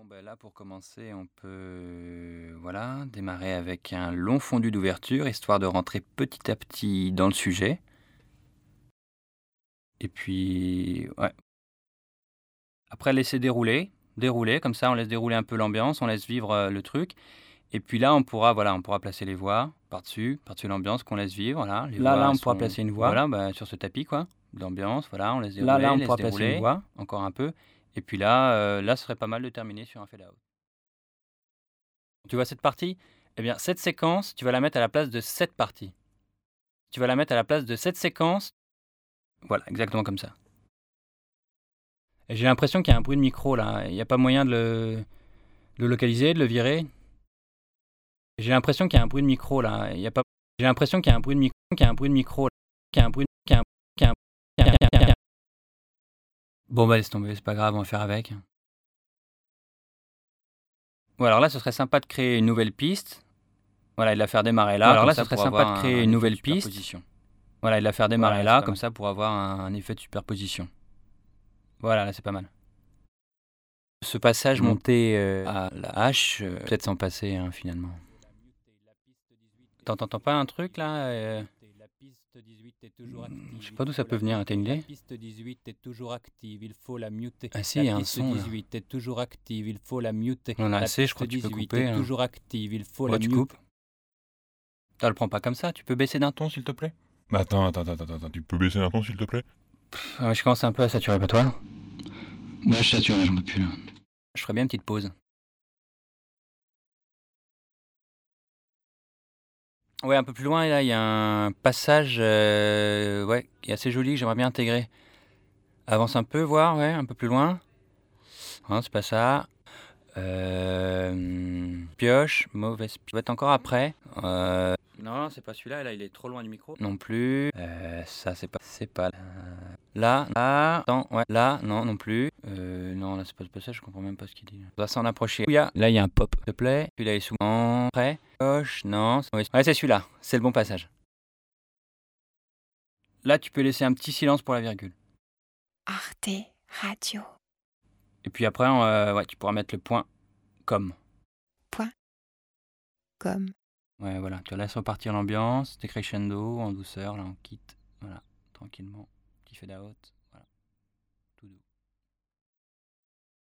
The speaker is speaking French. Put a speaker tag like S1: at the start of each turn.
S1: Bon, ben là, pour commencer, on peut voilà, démarrer avec un long fondu d'ouverture, histoire de rentrer petit à petit dans le sujet. Et puis, ouais. Après, laisser dérouler, dérouler, comme ça, on laisse dérouler un peu l'ambiance, on laisse vivre euh, le truc. Et puis là, on pourra, voilà, on pourra placer les voix par-dessus, par-dessus l'ambiance qu'on laisse vivre. Là, les
S2: Là,
S1: voix
S2: là, on pourra placer une voix.
S1: Voilà, bah, sur ce tapis, quoi. L'ambiance, voilà, on laisse dérouler.
S2: Là, là, on pourra placer une voix.
S1: Encore un peu. Et puis là, euh, là, ce serait pas mal de terminer sur un fade out. Tu vois cette partie Eh bien, cette séquence, tu vas la mettre à la place de cette partie. Tu vas la mettre à la place de cette séquence. Voilà, exactement comme ça. J'ai l'impression qu'il y a un bruit de micro là. Il n'y a pas moyen de le, localiser, de le virer. J'ai l'impression qu'il y a un bruit de micro là. Il y a pas. J'ai l'impression qu'il y a un bruit de micro, qu'il y a un bruit de micro, qu'il y a un bruit, qu'il y qu'il y a un- qu'il y a Bon bah laisse tomber, c'est pas grave, on va faire avec. Bon alors là, ce serait sympa de créer une nouvelle piste. Voilà, et de la faire démarrer là.
S2: Alors là, ce serait sympa de créer
S1: un-
S2: une nouvelle piste.
S1: Voilà, et de la faire démarrer
S2: Voilà,
S1: là, comme ça, pour avoir un, un effet de superposition. Voilà, là, c'est pas mal. Ce passage
S2: Mm.
S1: monté euh, à la hache, euh, peut-être s'en passer hein, finalement. T'entends pas un truc là euh, Je sais pas d'où ça peut venir, t'as une idée
S3: La piste 18 est toujours active, il faut la muter.
S1: Ah si, il y a un
S3: piste
S1: son, là.
S3: 18 est toujours active, il faut la muter.
S1: On en a assez, je
S3: piste
S1: crois que tu peux
S3: 18
S1: couper,
S3: est
S1: hein.
S3: toujours active, il faut
S1: Ouais,
S3: la
S1: tu
S3: muter.
S1: coupes. Tu le prends pas comme ça, tu peux baisser d'un ton s'il te plaît?
S4: Bah attends, attends, attends, attends, attends, tu peux baisser un ton s'il te plaît?
S1: Ah, Je commence un peu à saturer, pas toi
S2: Ouais, je sature, j'en peux plus là.
S1: Je ferais bien une petite pause. Ouais, un peu plus loin, là, il y a un passage euh, ouais, qui est assez joli j'aimerais bien intégrer. Avance un peu, voir, ouais, un peu plus loin. Non, c'est pas ça. Euh, pioche, mauvaise pioche. Ça va être encore après. Euh, non, c'est pas celui-là, là, il est trop loin du micro. Non plus. Euh, ça, c'est pas. C'est pas. Là, là, attends, ouais, là, non, non plus. Euh, non, là, c'est pas ce passage, je comprends même pas ce qu'il dit. On va s'en approcher. Il Là, il y a un pop, s'il te plaît. Celui-là est souvent prêt. Gauche, non. c'est- Ouais, c'est celui-là. C'est le bon passage. Là, tu peux laisser un petit silence pour la virgule.
S5: Arte Radio.
S1: Et puis après, euh, ouais, tu pourras mettre le point comme.
S5: Comme.
S1: Ouais, voilà. Tu laisses repartir l'ambiance, t'es crescendo, en douceur, là, on quitte. Voilà, tranquillement. Petit fade out.